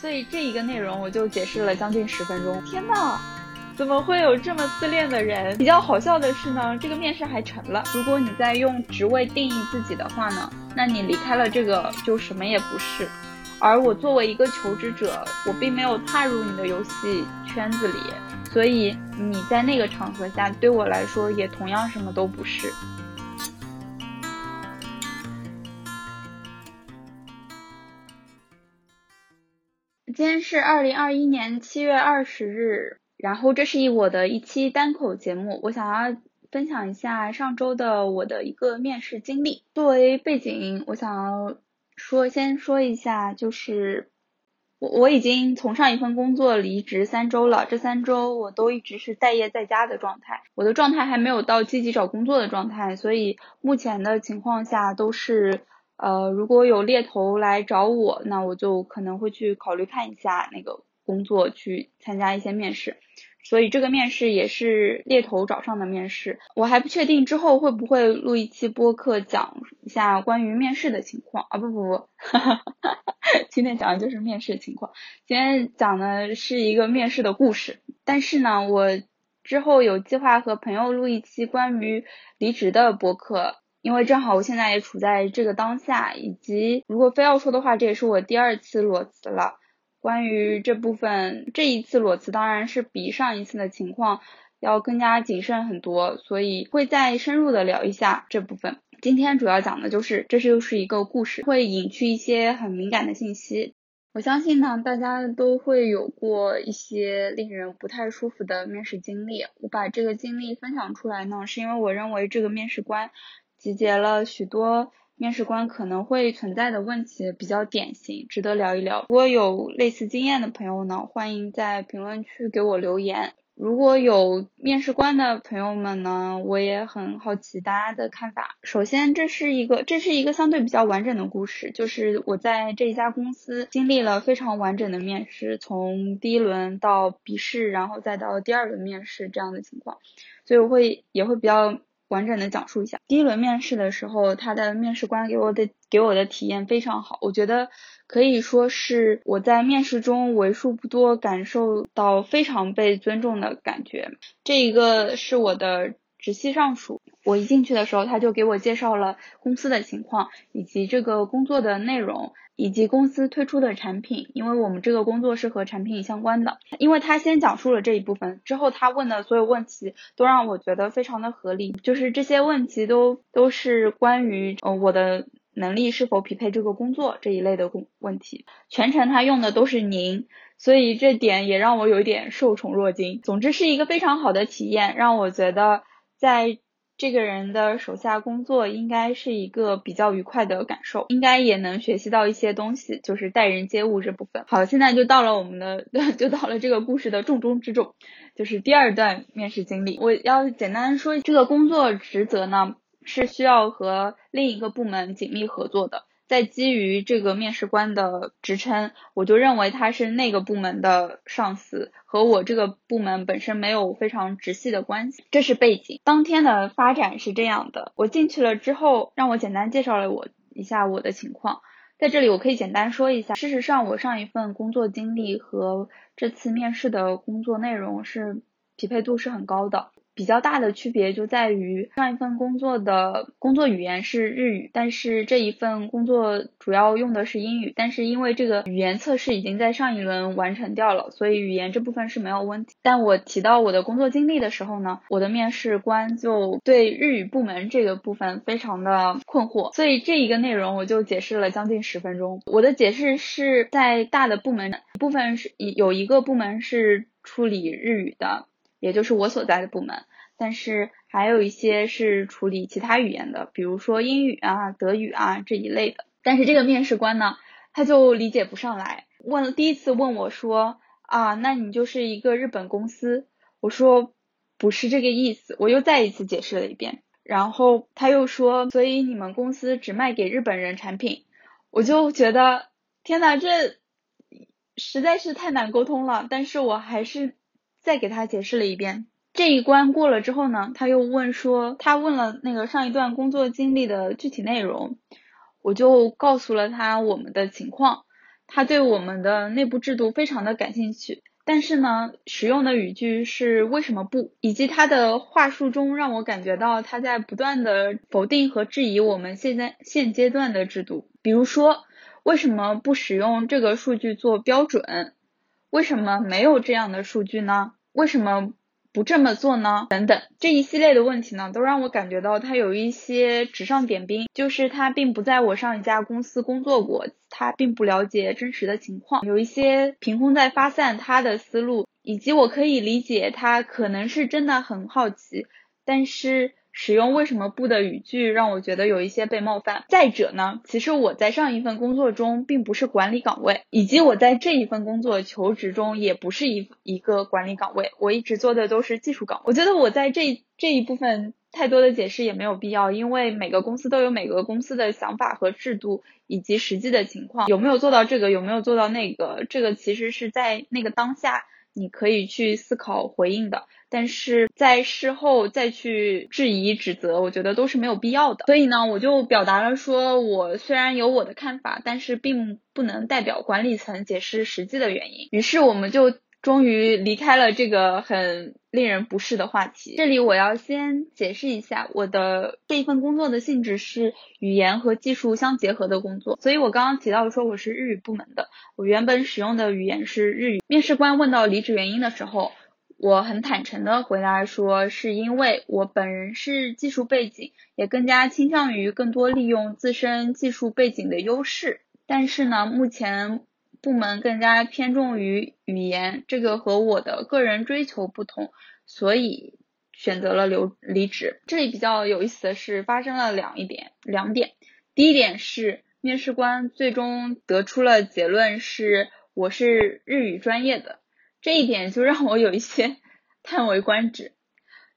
所以这一个内容我就解释了将近十分钟。天呐，怎么会有这么自恋的人？比较好笑的是呢，这个面试还成了。如果你在用职位定义自己的话呢，那你离开了这个就什么也不是。而我作为一个求职者，我并没有踏入你的游戏圈子里，所以你在那个场合下对我来说也同样什么都不是。今天是二零二一年七月二十日，然后这是一我的一期单口节目，我想要分享一下上周的我的一个面试经历。作为背景，我想要。说先说一下，就是我我已经从上一份工作离职三周了，这三周我都一直是待业在家的状态，我的状态还没有到积极找工作的状态，所以目前的情况下都是呃如果有猎头来找我，那我就可能会去考虑看一下那个工作，去参加一些面试。所以这个面试也是猎头找上的面试，我还不确定之后会不会录一期播客讲一下关于面试的情况啊不不不，哈哈哈今天讲的就是面试情况，今天讲的是一个面试的故事，但是呢，我之后有计划和朋友录一期关于离职的播客，因为正好我现在也处在这个当下，以及如果非要说的话，这也是我第二次裸辞了。关于这部分，这一次裸辞当然是比上一次的情况要更加谨慎很多，所以会再深入的聊一下这部分。今天主要讲的就是，这是又是一个故事，会隐去一些很敏感的信息。我相信呢，大家都会有过一些令人不太舒服的面试经历。我把这个经历分享出来呢，是因为我认为这个面试官集结了许多。面试官可能会存在的问题比较典型，值得聊一聊。如果有类似经验的朋友呢，欢迎在评论区给我留言。如果有面试官的朋友们呢，我也很好奇大家的看法。首先，这是一个这是一个相对比较完整的故事，就是我在这一家公司经历了非常完整的面试，从第一轮到笔试，然后再到第二轮面试这样的情况，所以我会也会比较。完整的讲述一下，第一轮面试的时候，他的面试官给我的给我的体验非常好，我觉得可以说是我在面试中为数不多感受到非常被尊重的感觉。这一个是我的直系上属，我一进去的时候，他就给我介绍了公司的情况以及这个工作的内容。以及公司推出的产品，因为我们这个工作是和产品相关的。因为他先讲述了这一部分，之后他问的所有问题都让我觉得非常的合理，就是这些问题都都是关于呃我的能力是否匹配这个工作这一类的工问题。全程他用的都是您，所以这点也让我有一点受宠若惊。总之是一个非常好的体验，让我觉得在。这个人的手下工作应该是一个比较愉快的感受，应该也能学习到一些东西，就是待人接物这部分。好，现在就到了我们的，就到了这个故事的重中之重，就是第二段面试经历。我要简单说，这个工作职责呢，是需要和另一个部门紧密合作的。在基于这个面试官的职称，我就认为他是那个部门的上司，和我这个部门本身没有非常直系的关系。这是背景。当天的发展是这样的：我进去了之后，让我简单介绍了我一下我的情况。在这里，我可以简单说一下。事实上，我上一份工作经历和这次面试的工作内容是匹配度是很高的。比较大的区别就在于上一份工作的工作语言是日语，但是这一份工作主要用的是英语。但是因为这个语言测试已经在上一轮完成掉了，所以语言这部分是没有问题。但我提到我的工作经历的时候呢，我的面试官就对日语部门这个部分非常的困惑，所以这一个内容我就解释了将近十分钟。我的解释是在大的部门部分是有一个部门是处理日语的。也就是我所在的部门，但是还有一些是处理其他语言的，比如说英语啊、德语啊这一类的。但是这个面试官呢，他就理解不上来，问了第一次问我说啊，那你就是一个日本公司？我说不是这个意思，我又再一次解释了一遍。然后他又说，所以你们公司只卖给日本人产品？我就觉得天呐，这实在是太难沟通了。但是我还是。再给他解释了一遍，这一关过了之后呢，他又问说，他问了那个上一段工作经历的具体内容，我就告诉了他我们的情况，他对我们的内部制度非常的感兴趣。但是呢，使用的语句是为什么不，以及他的话术中让我感觉到他在不断的否定和质疑我们现在现阶段的制度。比如说，为什么不使用这个数据做标准？为什么没有这样的数据呢？为什么？不这么做呢？等等，这一系列的问题呢，都让我感觉到他有一些纸上点兵，就是他并不在我上一家公司工作过，他并不了解真实的情况，有一些凭空在发散他的思路，以及我可以理解他可能是真的很好奇，但是。使用为什么不的语句让我觉得有一些被冒犯。再者呢，其实我在上一份工作中并不是管理岗位，以及我在这一份工作求职中也不是一一个管理岗位，我一直做的都是技术岗。我觉得我在这这一部分太多的解释也没有必要，因为每个公司都有每个公司的想法和制度以及实际的情况，有没有做到这个，有没有做到那个，这个其实是在那个当下。你可以去思考回应的，但是在事后再去质疑指责，我觉得都是没有必要的。所以呢，我就表达了说，我虽然有我的看法，但是并不能代表管理层解释实际的原因。于是我们就。终于离开了这个很令人不适的话题。这里我要先解释一下，我的这一份工作的性质是语言和技术相结合的工作。所以我刚刚提到说我是日语部门的，我原本使用的语言是日语。面试官问到离职原因的时候，我很坦诚的回答说，是因为我本人是技术背景，也更加倾向于更多利用自身技术背景的优势。但是呢，目前。部门更加偏重于语言，这个和我的个人追求不同，所以选择了留离职。这里比较有意思的是，发生了两一点两点。第一点是面试官最终得出了结论是我是日语专业的，这一点就让我有一些 叹为观止。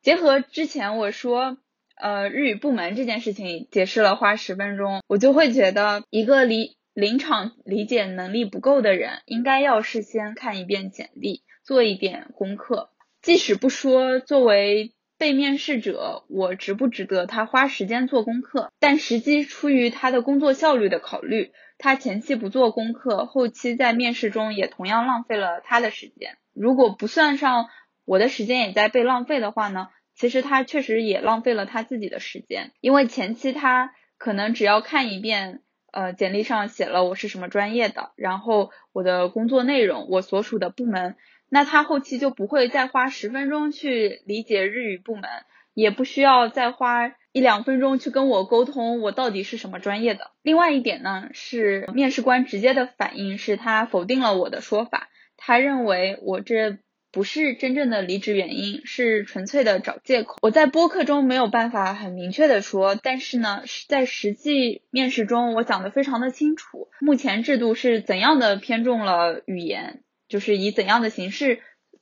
结合之前我说呃日语部门这件事情解释了花十分钟，我就会觉得一个离。临场理解能力不够的人，应该要事先看一遍简历，做一点功课。即使不说作为被面试者，我值不值得他花时间做功课，但实际出于他的工作效率的考虑，他前期不做功课，后期在面试中也同样浪费了他的时间。如果不算上我的时间也在被浪费的话呢？其实他确实也浪费了他自己的时间，因为前期他可能只要看一遍。呃，简历上写了我是什么专业的，然后我的工作内容，我所属的部门，那他后期就不会再花十分钟去理解日语部门，也不需要再花一两分钟去跟我沟通我到底是什么专业的。另外一点呢，是面试官直接的反应是他否定了我的说法，他认为我这。不是真正的离职原因，是纯粹的找借口。我在播客中没有办法很明确的说，但是呢，在实际面试中，我讲的非常的清楚。目前制度是怎样的偏重了语言，就是以怎样的形式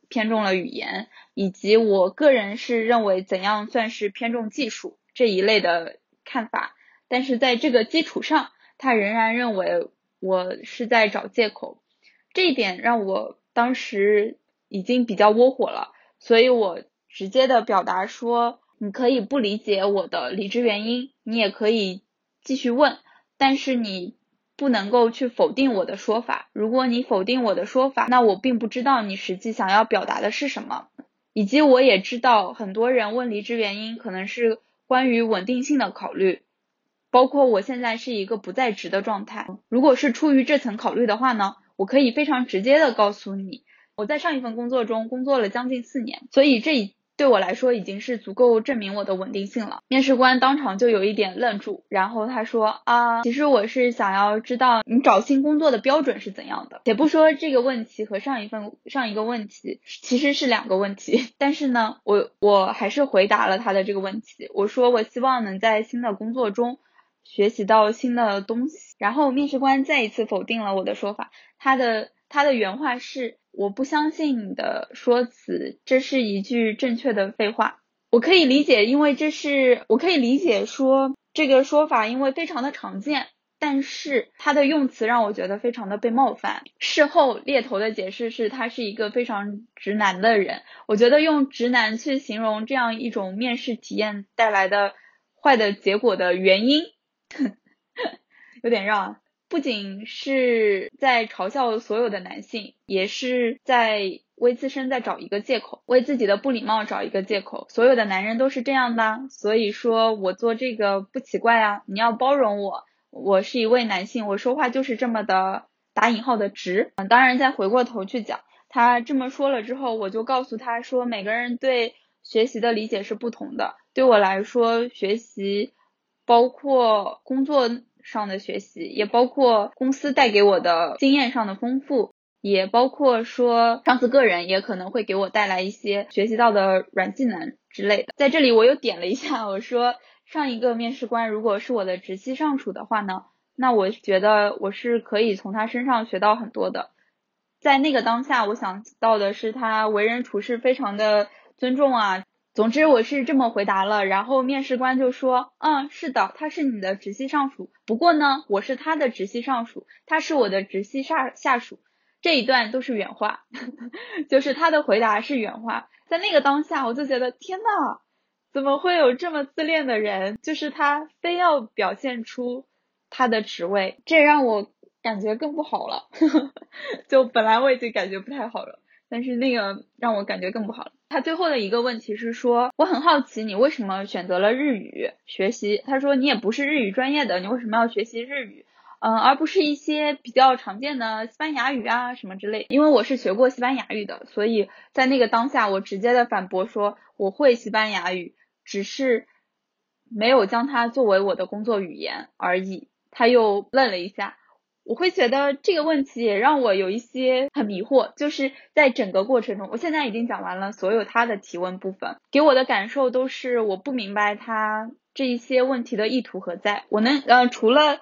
偏重了语言，以及我个人是认为怎样算是偏重技术这一类的看法。但是在这个基础上，他仍然认为我是在找借口，这一点让我当时。已经比较窝火了，所以我直接的表达说，你可以不理解我的离职原因，你也可以继续问，但是你不能够去否定我的说法。如果你否定我的说法，那我并不知道你实际想要表达的是什么。以及我也知道很多人问离职原因可能是关于稳定性的考虑，包括我现在是一个不在职的状态。如果是出于这层考虑的话呢，我可以非常直接的告诉你。我在上一份工作中工作了将近四年，所以这对我来说已经是足够证明我的稳定性了。面试官当场就有一点愣住，然后他说啊，其实我是想要知道你找新工作的标准是怎样的。且不说这个问题和上一份上一个问题其实是两个问题，但是呢，我我还是回答了他的这个问题。我说我希望能在新的工作中学习到新的东西。然后面试官再一次否定了我的说法，他的他的原话是。我不相信你的说辞，这是一句正确的废话。我可以理解，因为这是我可以理解说这个说法，因为非常的常见。但是他的用词让我觉得非常的被冒犯。事后猎头的解释是他是一个非常直男的人。我觉得用直男去形容这样一种面试体验带来的坏的结果的原因，有点绕。啊不仅是在嘲笑所有的男性，也是在为自身在找一个借口，为自己的不礼貌找一个借口。所有的男人都是这样的，所以说我做这个不奇怪啊，你要包容我，我是一位男性，我说话就是这么的打引号的直。嗯，当然再回过头去讲，他这么说了之后，我就告诉他说，每个人对学习的理解是不同的，对我来说，学习包括工作。上的学习，也包括公司带给我的经验上的丰富，也包括说上司个人也可能会给我带来一些学习到的软技能之类的。在这里我又点了一下，我说上一个面试官如果是我的直系上属的话呢，那我觉得我是可以从他身上学到很多的。在那个当下，我想到的是他为人处事非常的尊重啊。总之我是这么回答了，然后面试官就说，嗯，是的，他是你的直系上属，不过呢，我是他的直系上属，他是我的直系下下属，这一段都是原话，就是他的回答是原话，在那个当下我就觉得天呐，怎么会有这么自恋的人？就是他非要表现出他的职位，这让我感觉更不好了，就本来我已经感觉不太好了。但是那个让我感觉更不好了。他最后的一个问题是说，我很好奇你为什么选择了日语学习。他说你也不是日语专业的，你为什么要学习日语？嗯，而不是一些比较常见的西班牙语啊什么之类。因为我是学过西班牙语的，所以在那个当下我直接的反驳说我会西班牙语，只是没有将它作为我的工作语言而已。他又愣了一下。我会觉得这个问题也让我有一些很迷惑，就是在整个过程中，我现在已经讲完了所有他的提问部分，给我的感受都是我不明白他这一些问题的意图何在。我能呃除了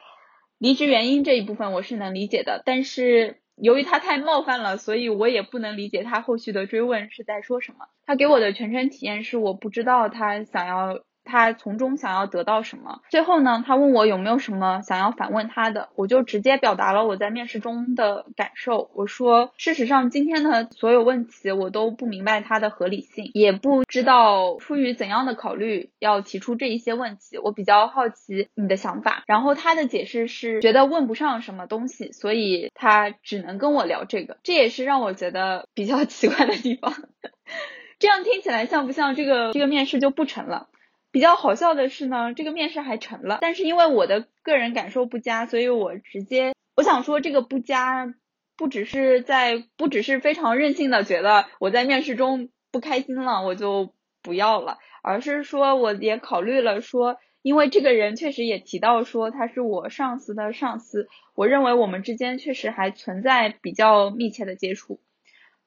离职原因这一部分我是能理解的，但是由于他太冒犯了，所以我也不能理解他后续的追问是在说什么。他给我的全程体验是我不知道他想要。他从中想要得到什么？最后呢，他问我有没有什么想要反问他的，我就直接表达了我在面试中的感受。我说，事实上今天的所有问题我都不明白它的合理性，也不知道出于怎样的考虑要提出这一些问题。我比较好奇你的想法。然后他的解释是觉得问不上什么东西，所以他只能跟我聊这个。这也是让我觉得比较 奇怪的地方。这样听起来像不像这个这个面试就不成了？比较好笑的是呢，这个面试还成了，但是因为我的个人感受不佳，所以我直接我想说这个不佳，不只是在不只是非常任性的觉得我在面试中不开心了，我就不要了，而是说我也考虑了说，因为这个人确实也提到说他是我上司的上司，我认为我们之间确实还存在比较密切的接触。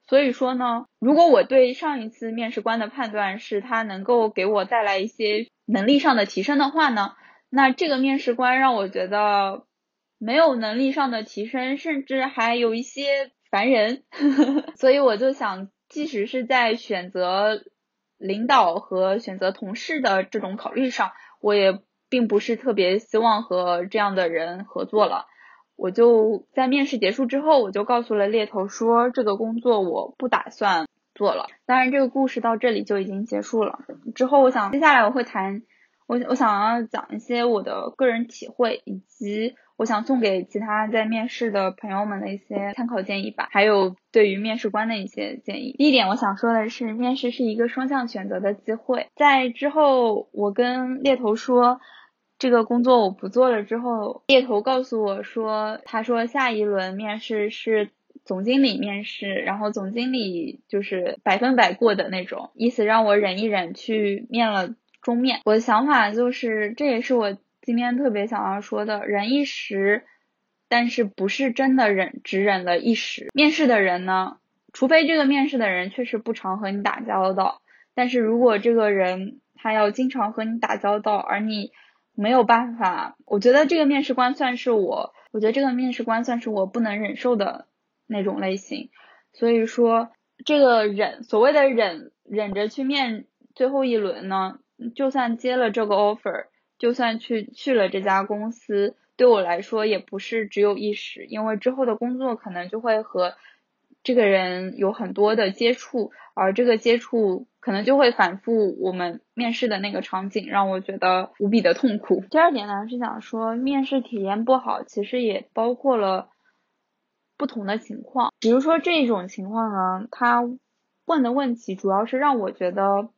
所以说呢，如果我对上一次面试官的判断是他能够给我带来一些能力上的提升的话呢，那这个面试官让我觉得没有能力上的提升，甚至还有一些烦人。所以我就想，即使是在选择领导和选择同事的这种考虑上，我也并不是特别希望和这样的人合作了。我就在面试结束之后，我就告诉了猎头说，这个工作我不打算做了。当然，这个故事到这里就已经结束了。之后，我想接下来我会谈，我我想要讲一些我的个人体会，以及我想送给其他在面试的朋友们的一些参考建议吧，还有对于面试官的一些建议。第一点，我想说的是，面试是一个双向选择的机会。在之后，我跟猎头说。这个工作我不做了之后，猎头告诉我说，他说下一轮面试是总经理面试，然后总经理就是百分百过的那种，意思让我忍一忍去面了中面。我的想法就是，这也是我今天特别想要说的，忍一时，但是不是真的忍，只忍了一时。面试的人呢，除非这个面试的人确实不常和你打交道，但是如果这个人他要经常和你打交道，而你没有办法，我觉得这个面试官算是我，我觉得这个面试官算是我不能忍受的那种类型。所以说，这个忍，所谓的忍，忍着去面最后一轮呢，就算接了这个 offer，就算去去了这家公司，对我来说也不是只有一时，因为之后的工作可能就会和这个人有很多的接触，而这个接触可能就会反复我们面试的那个场景，让我觉得无比的痛苦。第二点呢是想说，面试体验不好，其实也包括了不同的情况，比如说这种情况呢，他问的问题主要是让我觉得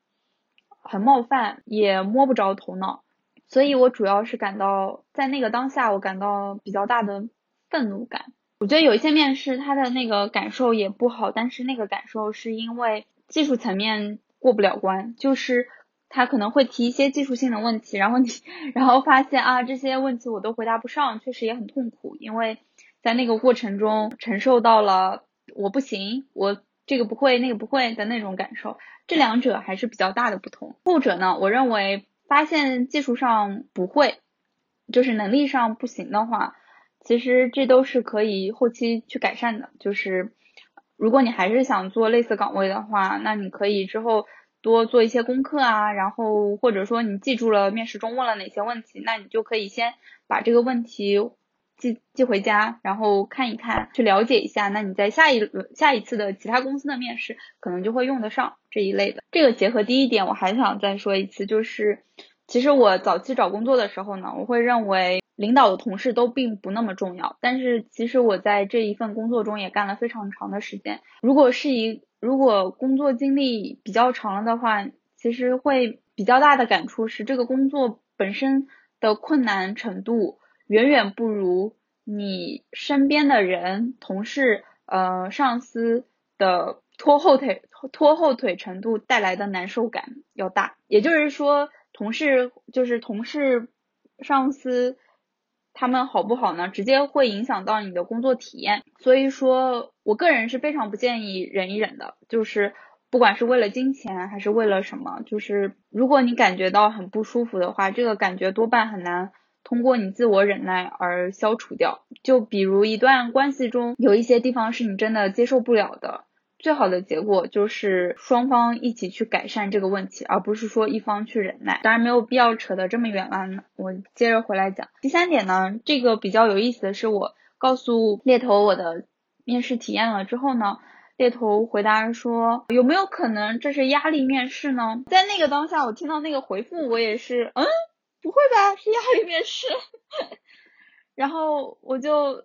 很冒犯，也摸不着头脑。所以我主要是感到，在那个当下，我感到比较大的愤怒感。我觉得有一些面试，他的那个感受也不好，但是那个感受是因为技术层面过不了关，就是他可能会提一些技术性的问题，然后你，然后发现啊，这些问题我都回答不上，确实也很痛苦，因为在那个过程中承受到了我不行，我这个不会，那个不会的那种感受，这两者还是比较大的不同。后者呢，我认为。发现技术上不会，就是能力上不行的话，其实这都是可以后期去改善的。就是如果你还是想做类似岗位的话，那你可以之后多做一些功课啊，然后或者说你记住了面试中问了哪些问题，那你就可以先把这个问题。寄寄回家，然后看一看，去了解一下。那你在下一轮、下一次的其他公司的面试，可能就会用得上这一类的。这个结合第一点，我还想再说一次，就是其实我早期找工作的时候呢，我会认为领导的同事都并不那么重要。但是其实我在这一份工作中也干了非常长的时间。如果是一如果工作经历比较长了的话，其实会比较大的感触是，这个工作本身的困难程度。远远不如你身边的人、同事、呃上司的拖后腿、拖后腿程度带来的难受感要大。也就是说，同事就是同事、上司他们好不好呢？直接会影响到你的工作体验。所以说我个人是非常不建议忍一忍的，就是不管是为了金钱还是为了什么，就是如果你感觉到很不舒服的话，这个感觉多半很难。通过你自我忍耐而消除掉。就比如一段关系中有一些地方是你真的接受不了的，最好的结果就是双方一起去改善这个问题，而不是说一方去忍耐。当然没有必要扯得这么远了。我接着回来讲。第三点呢，这个比较有意思的是，我告诉猎头我的面试体验了之后呢，猎头回答说有没有可能这是压力面试呢？在那个当下，我听到那个回复，我也是嗯。不会吧，是压力面试。然后我就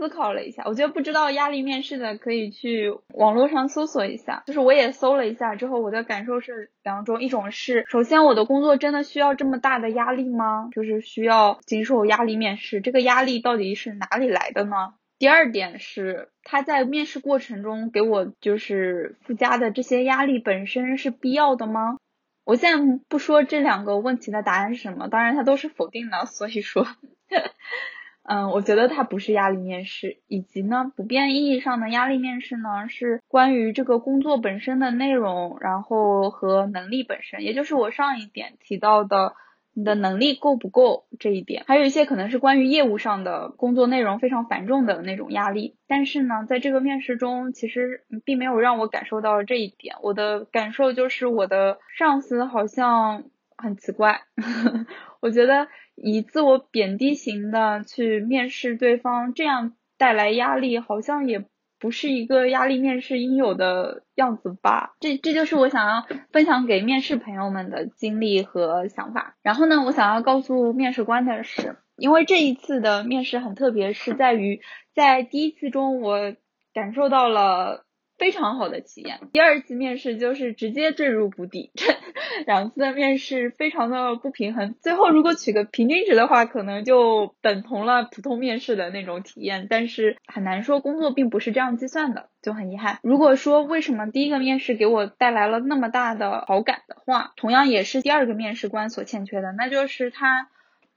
思考了一下，我觉得不知道压力面试的可以去网络上搜索一下。就是我也搜了一下之后，我的感受是两种，一种是首先我的工作真的需要这么大的压力吗？就是需要经受压力面试，这个压力到底是哪里来的呢？第二点是他在面试过程中给我就是附加的这些压力本身是必要的吗？我现在不说这两个问题的答案是什么，当然它都是否定的，所以说，嗯，我觉得它不是压力面试，以及呢，普遍意义上的压力面试呢，是关于这个工作本身的内容，然后和能力本身，也就是我上一点提到的。你的能力够不够这一点，还有一些可能是关于业务上的工作内容非常繁重的那种压力。但是呢，在这个面试中，其实并没有让我感受到这一点。我的感受就是我的上司好像很奇怪，我觉得以自我贬低型的去面试对方，这样带来压力，好像也。不是一个压力面试应有的样子吧？这这就是我想要分享给面试朋友们的经历和想法。然后呢，我想要告诉面试官的是，因为这一次的面试很特别，是在于在第一次中我感受到了。非常好的体验。第二次面试就是直接坠入谷底，这两次的面试非常的不平衡。最后如果取个平均值的话，可能就等同了普通面试的那种体验。但是很难说，工作并不是这样计算的，就很遗憾。如果说为什么第一个面试给我带来了那么大的好感的话，同样也是第二个面试官所欠缺的，那就是他。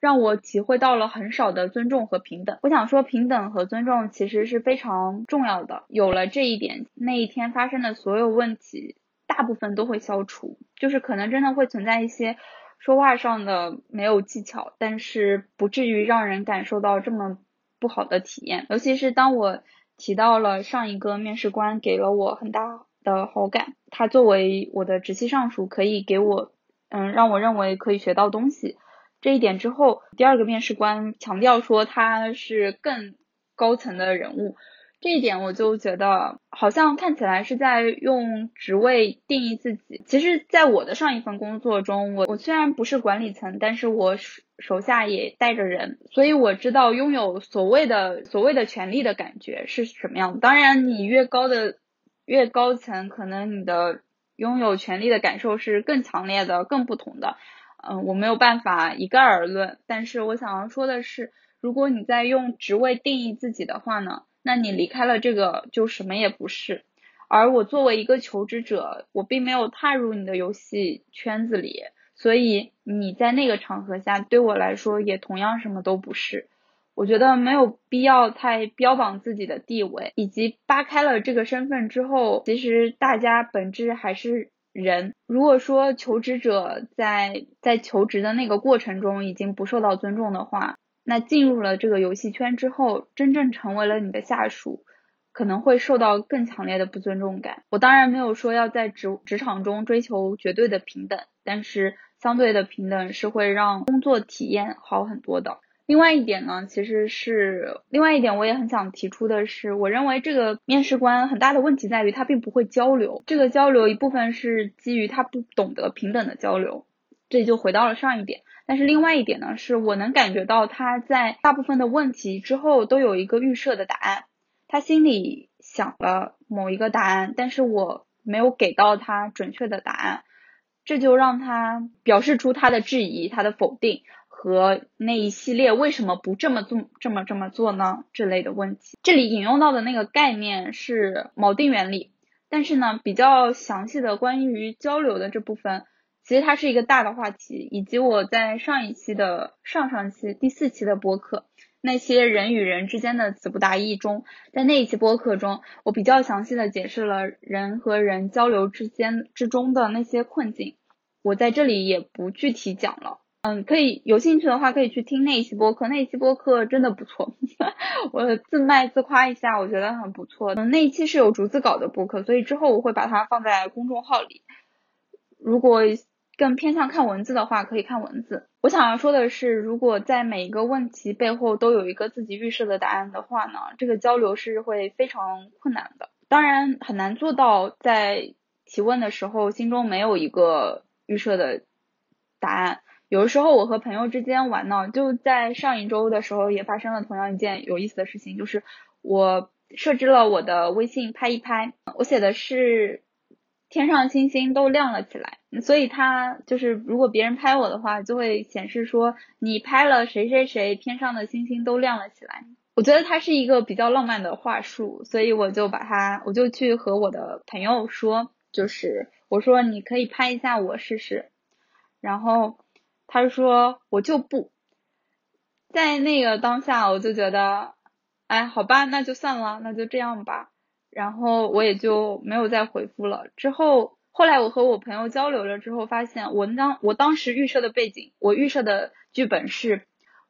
让我体会到了很少的尊重和平等。我想说，平等和尊重其实是非常重要的。有了这一点，那一天发生的所有问题，大部分都会消除。就是可能真的会存在一些说话上的没有技巧，但是不至于让人感受到这么不好的体验。尤其是当我提到了上一个面试官给了我很大的好感，他作为我的直系上属，可以给我，嗯，让我认为可以学到东西。这一点之后，第二个面试官强调说他是更高层的人物，这一点我就觉得好像看起来是在用职位定义自己。其实，在我的上一份工作中，我我虽然不是管理层，但是我手下也带着人，所以我知道拥有所谓的所谓的权利的感觉是什么样。当然，你越高的越高层，可能你的拥有权利的感受是更强烈的、更不同的。嗯，我没有办法一概而论。但是我想要说的是，如果你在用职位定义自己的话呢？那你离开了这个就什么也不是，而我作为一个求职者，我并没有踏入你的游戏圈子里，所以你在那个场合下对我来说也同样什么都不是。我觉得没有必要太标榜自己的地位，以及扒开了这个身份之后，其实大家本质还是人。如果说求职者在在求职的那个过程中已经不受到尊重的话，那进入了这个游戏圈之后，真正成为了你的下属，可能会受到更强烈的不尊重感。我当然没有说要在职职场中追求绝对的平等，但是相对的平等是会让工作体验好很多的。另外一点呢，其实是另外一点，我也很想提出的是，我认为这个面试官很大的问题在于他并不会交流。这个交流一部分是基于他不懂得平等的交流，这就回到了上一点。但是另外一点呢，是我能感觉到他在大部分的问题之后都有一个预设的答案，他心里想了某一个答案，但是我没有给到他准确的答案，这就让他表示出他的质疑、他的否定和那一系列为什么不这么做、这么这么做呢这类的问题。这里引用到的那个概念是锚定原理，但是呢，比较详细的关于交流的这部分。其实它是一个大的话题，以及我在上一期的上上期第四期的播客，那些人与人之间的词不达意中，在那一期播客中，我比较详细的解释了人和人交流之间之中的那些困境，我在这里也不具体讲了。嗯，可以有兴趣的话可以去听那一期播客，那一期播客真的不错，我自卖自夸一下，我觉得很不错。嗯，那一期是有逐字稿的播客，所以之后我会把它放在公众号里，如果。更偏向看文字的话，可以看文字。我想要说的是，如果在每一个问题背后都有一个自己预设的答案的话呢，这个交流是会非常困难的。当然，很难做到在提问的时候心中没有一个预设的答案。有的时候，我和朋友之间玩闹，就在上一周的时候也发生了同样一件有意思的事情，就是我设置了我的微信拍一拍，我写的是。天上星星都亮了起来，所以它就是如果别人拍我的话，就会显示说你拍了谁谁谁，天上的星星都亮了起来。我觉得它是一个比较浪漫的话术，所以我就把它，我就去和我的朋友说，就是我说你可以拍一下我试试，然后他说我就不在那个当下，我就觉得，哎，好吧，那就算了，那就这样吧。然后我也就没有再回复了。之后后来我和我朋友交流了之后，发现我当我当时预设的背景，我预设的剧本是，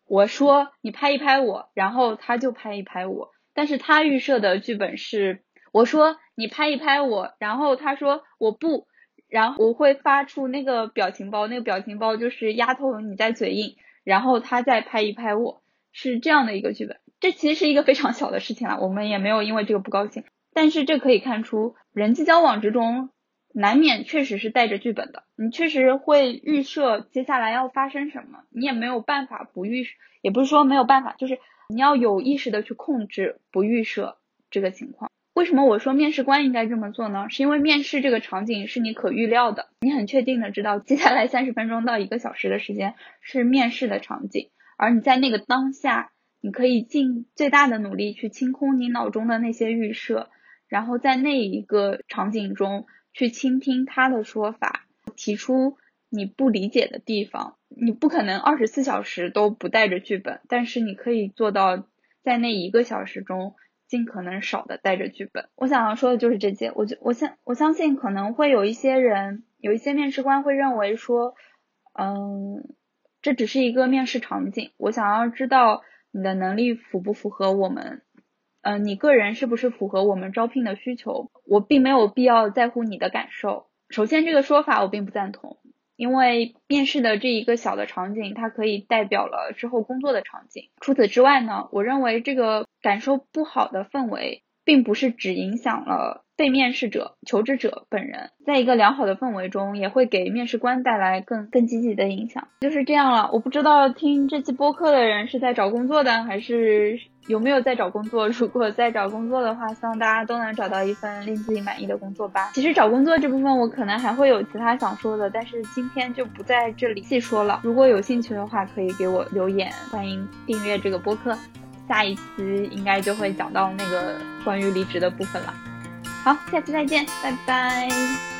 我说你拍一拍我，然后他就拍一拍我。但是他预设的剧本是，我说你拍一拍我，然后他说我不，然后我会发出那个表情包，那个表情包就是丫头你在嘴硬，然后他再拍一拍我，是这样的一个剧本。这其实是一个非常小的事情了，我们也没有因为这个不高兴。但是这可以看出，人际交往之中难免确实是带着剧本的。你确实会预设接下来要发生什么，你也没有办法不预，也不是说没有办法，就是你要有意识的去控制不预设这个情况。为什么我说面试官应该这么做呢？是因为面试这个场景是你可预料的，你很确定的知道接下来三十分钟到一个小时的时间是面试的场景，而你在那个当下，你可以尽最大的努力去清空你脑中的那些预设。然后在那一个场景中去倾听他的说法，提出你不理解的地方。你不可能二十四小时都不带着剧本，但是你可以做到在那一个小时中尽可能少的带着剧本。我想要说的就是这些。我就我相我相信可能会有一些人，有一些面试官会认为说，嗯，这只是一个面试场景。我想要知道你的能力符不符合我们。嗯，你个人是不是符合我们招聘的需求？我并没有必要在乎你的感受。首先，这个说法我并不赞同，因为面试的这一个小的场景，它可以代表了之后工作的场景。除此之外呢，我认为这个感受不好的氛围，并不是只影响了被面试者、求职者本人，在一个良好的氛围中，也会给面试官带来更更积极的影响。就是这样了，我不知道听这期播客的人是在找工作的，还是有没有在找工作。如果在找工作的话，希望大家都能找到一份令自己满意的工作吧。其实找工作这部分，我可能还会有其他想说的，但是今天就不在这里细说了。如果有兴趣的话，可以给我留言，欢迎订阅这个播客。下一期应该就会讲到那个关于离职的部分了。好，下期再见，拜拜。